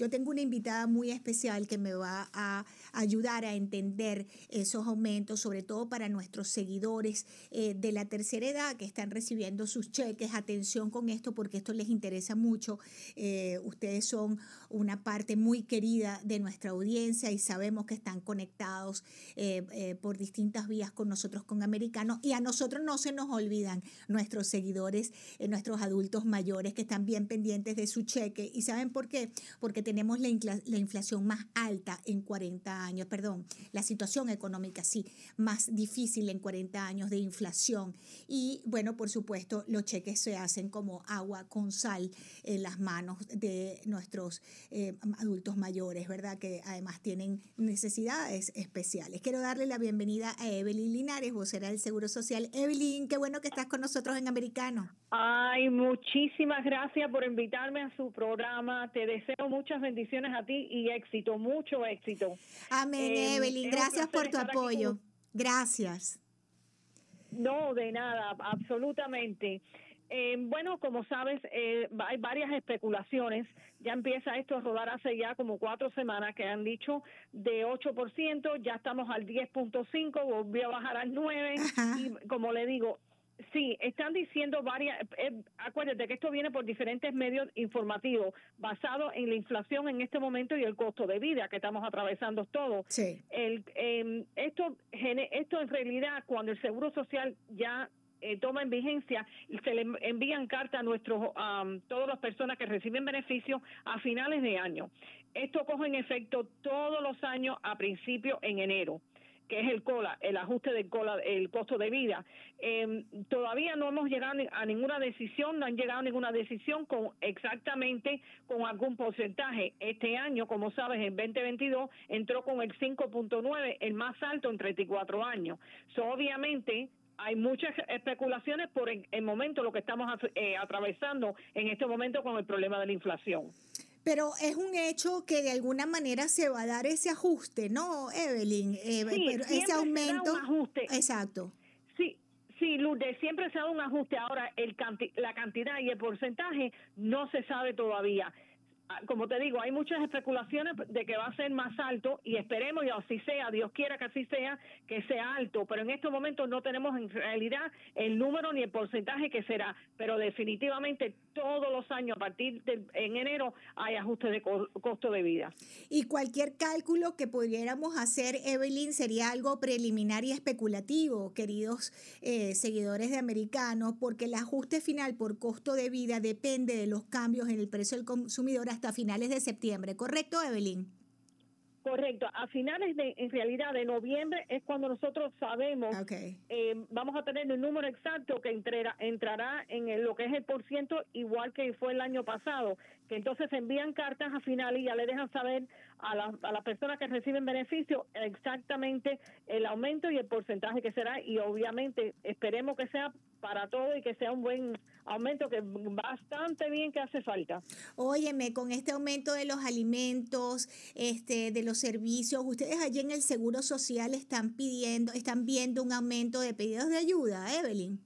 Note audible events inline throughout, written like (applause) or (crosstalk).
Yo tengo una invitada muy especial que me va a ayudar a entender esos aumentos, sobre todo para nuestros seguidores eh, de la tercera edad que están recibiendo sus cheques. Atención con esto porque esto les interesa mucho. Eh, ustedes son una parte muy querida de nuestra audiencia y sabemos que están conectados eh, por distintas vías con nosotros, con americanos. Y a nosotros no se nos olvidan nuestros seguidores, nuestros adultos mayores que están bien pendientes de su cheque. ¿Y saben por qué? Porque tenemos la, la inflación más alta en 40 años, perdón, la situación económica sí, más difícil en 40 años de inflación. Y bueno, por supuesto, los cheques se hacen como agua con sal en las manos de nuestros eh, adultos mayores, ¿verdad? Que además tienen necesidades especiales. Quiero darle la bienvenida a Evelyn Linares, vocera del Seguro Social. Evelyn, qué bueno que estás con nosotros en Americano. Ay, muchísimas gracias por invitarme a su programa. Te deseo muchas bendiciones a ti y éxito, mucho éxito. Amén, eh, Evelyn. Gracias por tu apoyo. Gracias. No, de nada, absolutamente. Eh, bueno, como sabes, eh, hay varias especulaciones. Ya empieza esto a rodar hace ya como cuatro semanas que han dicho de 8%, ya estamos al 10.5, volvió a bajar al 9. Y como le digo, Sí, están diciendo varias, eh, acuérdate que esto viene por diferentes medios informativos, basado en la inflación en este momento y el costo de vida que estamos atravesando todos. Sí. El, eh, esto, esto en realidad, cuando el Seguro Social ya eh, toma en vigencia y se le envían cartas a nuestros, todas las personas que reciben beneficios a finales de año. Esto coge en efecto todos los años a principio en enero que es el cola, el ajuste del cola, el costo de vida. Em, todavía no hemos llegado a ninguna decisión, no han llegado a ninguna decisión con exactamente con algún porcentaje. Este año, como sabes, en 2022 entró con el 5.9, el más alto en 34 años. So, obviamente hay muchas especulaciones por el, momento lo que estamos eh, atravesando en este momento con el problema de la inflación. Pero es un hecho que de alguna manera se va a dar ese ajuste, ¿no, Evelyn? Eh, ese aumento. ajuste. Exacto. Sí, Sí, Lourdes, siempre se ha dado un ajuste. Ahora, el la cantidad y el porcentaje no se sabe todavía. Ah, como te digo, hay muchas especulaciones de que va a ser más alto y esperemos y así sea, Dios quiera que así sea, que sea alto, pero en estos momentos no tenemos en realidad el número ni el porcentaje que será, pero definitivamente todos los años a partir de en enero hay ajuste de costo de vida. Y cualquier cálculo que pudiéramos hacer, Evelyn, sería algo preliminar y especulativo, queridos eh, seguidores de Americanos, porque el ajuste final por costo de vida depende de los cambios en el precio del consumidor hasta finales de septiembre, ¿correcto, Evelyn? Correcto, a finales de, en realidad, de noviembre es cuando nosotros sabemos, eh, vamos a tener el número exacto que entrará, entrará en lo que es el por ciento, igual que fue el año pasado, que entonces envían cartas a finales y ya le dejan saber a, a las personas que reciben beneficio exactamente el aumento y el porcentaje que será y obviamente esperemos que sea para todo y que sea un buen aumento que bastante bien que hace falta. Óyeme, con este aumento de los alimentos, este de los servicios, ustedes allí en el Seguro Social están pidiendo, están viendo un aumento de pedidos de ayuda, Evelyn.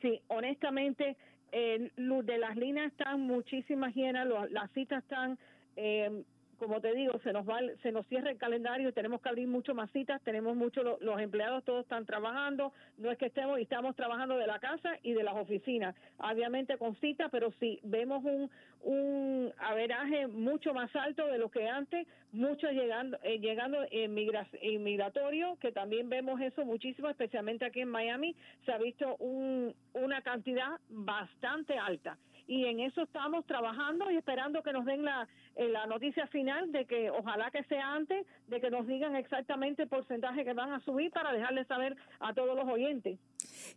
Sí, honestamente, eh, de las líneas están muchísimas llenas, las citas están eh, como te digo, se nos va, se nos cierra el calendario, tenemos que abrir mucho más citas, tenemos muchos, los empleados todos están trabajando, no es que estemos, y estamos trabajando de la casa y de las oficinas, obviamente con citas, pero sí, vemos un, un averaje mucho más alto de lo que antes, mucho llegando, eh, llegando en migratorio, que también vemos eso muchísimo, especialmente aquí en Miami, se ha visto un, una cantidad bastante alta y en eso estamos trabajando y esperando que nos den la, eh, la noticia final de que ojalá que sea antes de que nos digan exactamente el porcentaje que van a subir para dejarles saber a todos los oyentes.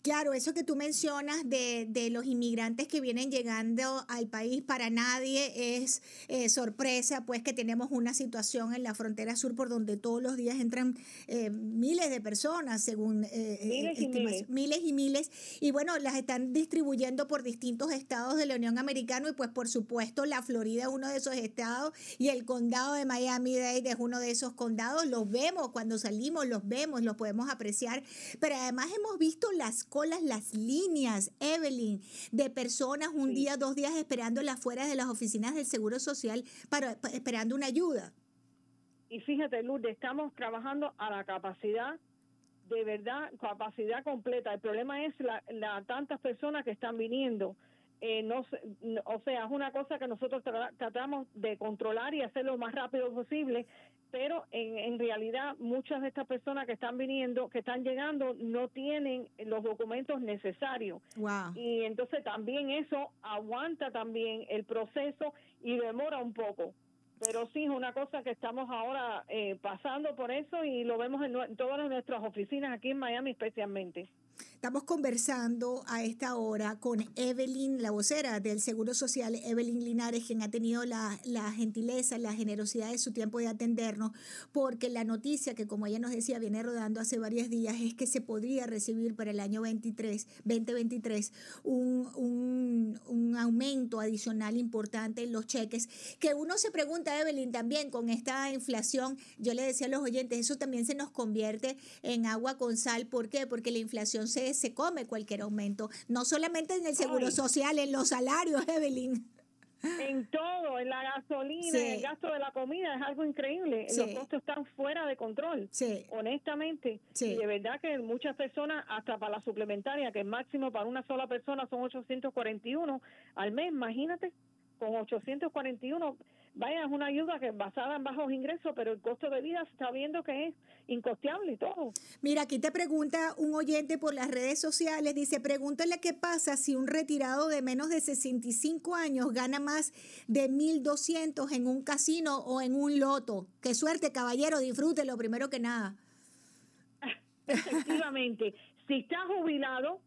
Claro, eso que tú mencionas de, de, los inmigrantes que vienen llegando al país, para nadie es eh, sorpresa, pues que tenemos una situación en la frontera sur por donde todos los días entran eh, miles de personas, según eh, miles, y miles. miles y miles. Y bueno, las están distribuyendo por distintos estados de la Unión Americana y pues por supuesto la Florida es uno de esos estados y el condado de Miami-Dade es uno de esos condados. Los vemos cuando salimos, los vemos, los podemos apreciar, pero además hemos visto la las colas, las líneas, Evelyn, de personas un día, dos días esperando afuera de las oficinas del Seguro Social para esperando una ayuda. Y fíjate, Lourdes, estamos trabajando a la capacidad de verdad, capacidad completa. El problema es la, la tantas personas que están viniendo. Eh, no, o sea, es una cosa que nosotros tratamos de controlar y hacer lo más rápido posible, pero en, en realidad muchas de estas personas que están viniendo, que están llegando, no tienen los documentos necesarios. Y entonces también eso aguanta también el proceso y demora un poco pero sí es una cosa que estamos ahora eh, pasando por eso y lo vemos en, todas nuestras oficinas aquí en Miami especialmente. Estamos conversando a esta hora con Evelyn, la vocera del Seguro Social, Evelyn Linares, quien ha tenido la, la, gentileza, la generosidad de su tiempo de atendernos, porque la noticia que, como ella nos decía, viene rodando hace varios días, es que se podría recibir para el año 23, 2023 un, un, un aumento adicional importante en los cheques, que uno se pregunta, Evelyn, también con esta inflación, yo le decía a los oyentes, eso también se nos convierte en agua con sal, ¿por qué? Porque la inflación se, come cualquier aumento, no solamente en el seguro social, en los salarios, Evelyn. En todo, en la gasolina, en el gasto de la comida, es algo increíble. Los costos están fuera de control, honestamente. Y de verdad que muchas personas, hasta para la suplementaria, que el máximo para una sola persona son 841 al mes, imagínate, con 841 vaya, es una ayuda que basada en bajos ingresos, pero el costo de vida se está viendo que es incosteable y todo. Mira, aquí te pregunta un oyente por las redes sociales, dice, pregúntale qué pasa si un retirado de menos de 65 años gana más de 1.200 en un casino o en un loto. Qué suerte, caballero, disfrútelo primero que nada. (laughs) Efectivamente, si está jubilado,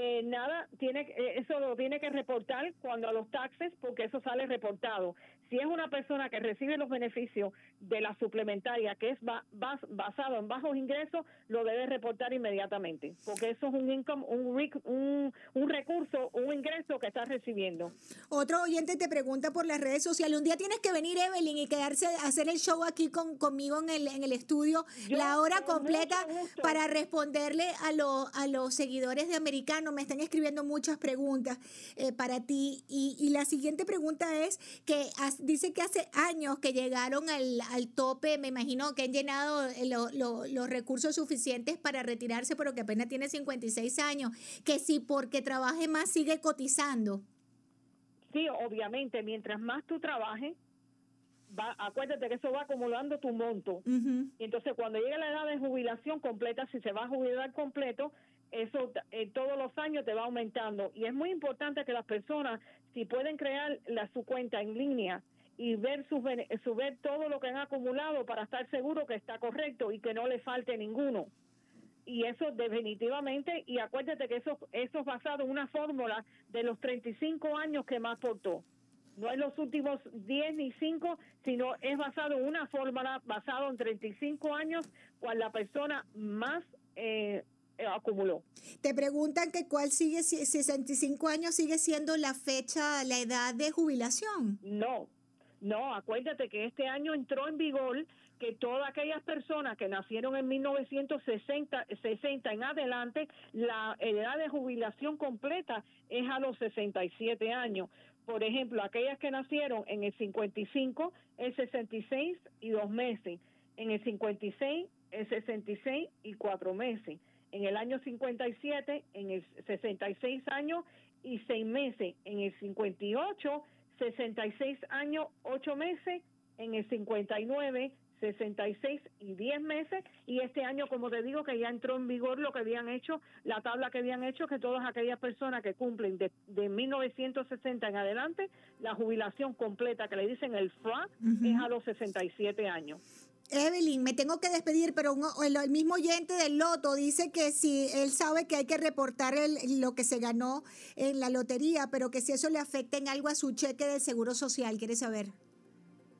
eh, nada, tiene eh, eso lo tiene que reportar cuando a los taxes, porque eso sale reportado si es una persona que recibe los beneficios de la suplementaria que es basado en bajos ingresos, lo debe reportar inmediatamente, porque eso es un income, un, un, recurso, un ingreso que está recibiendo. Otro oyente te pregunta por las redes sociales, un día tienes que venir Evelyn y quedarse a hacer el show aquí con, conmigo en el, en el estudio, la hora completa para responderle a, los a los seguidores de Americano. Me están escribiendo muchas preguntas eh, para ti y, y la siguiente pregunta es que dice que hace años que llegaron al, al tope, me imagino que han llenado eh, los recursos suficientes para retirarse, pero que apenas tiene 56 años, que si porque trabaje más sigue cotizando. Sí, obviamente, mientras más tú trabajes, va, acuérdate que eso va acumulando tu monto. Y entonces cuando llegue la edad de jubilación completa, si se va a jubilar completo, eso eh, todos los años te va aumentando. Y es muy importante que las personas, si pueden crear la, su cuenta en línea y ver, su, su, ver todo lo que han acumulado para estar seguro que está correcto y que no le falte ninguno. Y eso definitivamente, y acuérdate que eso, eso es basado en una fórmula de los 35 años que más aportó. No es los últimos 10 ni 5, sino es basado en una fórmula basado en 35 años, cual la persona más eh, acumuló. Te preguntan que cuál sigue, 65 años sigue siendo la fecha, la edad de jubilación. No, no, acuérdate que este año entró en vigor que todas aquellas personas que nacieron en 1960 60 en adelante, la edad de jubilación completa es a los 67 años. Por ejemplo, aquellas que nacieron en el 55, el 66 y dos meses. En el 56, el 66 y cuatro meses en el año 57, en el 66 años y 6 meses, en el 58, 66 años, 8 meses, en el 59, 66 y 10 meses. Y este año como te digo que ya entró en vigor lo que habían hecho la tabla que habían hecho que todas aquellas personas que cumplen de, de 1960 en adelante la jubilación completa que le dicen el FRA es a los 67 años Evelyn, me tengo que despedir, pero el, mismo oyente del loto dice que si él sabe que hay que reportar el, lo que se ganó en la lotería, pero que si eso le afecta en algo a su cheque de seguro social, ¿quiere saber?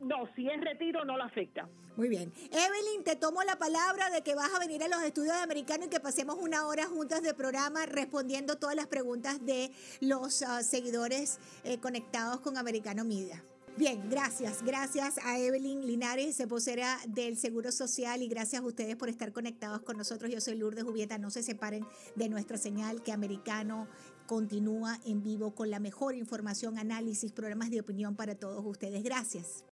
No, si es retiro no le afecta. Muy bien. Evelyn, te tomo la palabra de que vas a venir a los estudios de americano y que pasemos una hora juntas de programa respondiendo todas las preguntas de los ah, seguidores eh, conectados con Americano Media. Bien, gracias. Gracias a Evelyn Linares, vocera del Seguro Social, y gracias a ustedes por estar conectados con nosotros. Yo soy Lourdes Jubieta. No se separen de nuestra señal que Americano continúa en vivo con la mejor información, análisis, programas de opinión para todos ustedes. Gracias.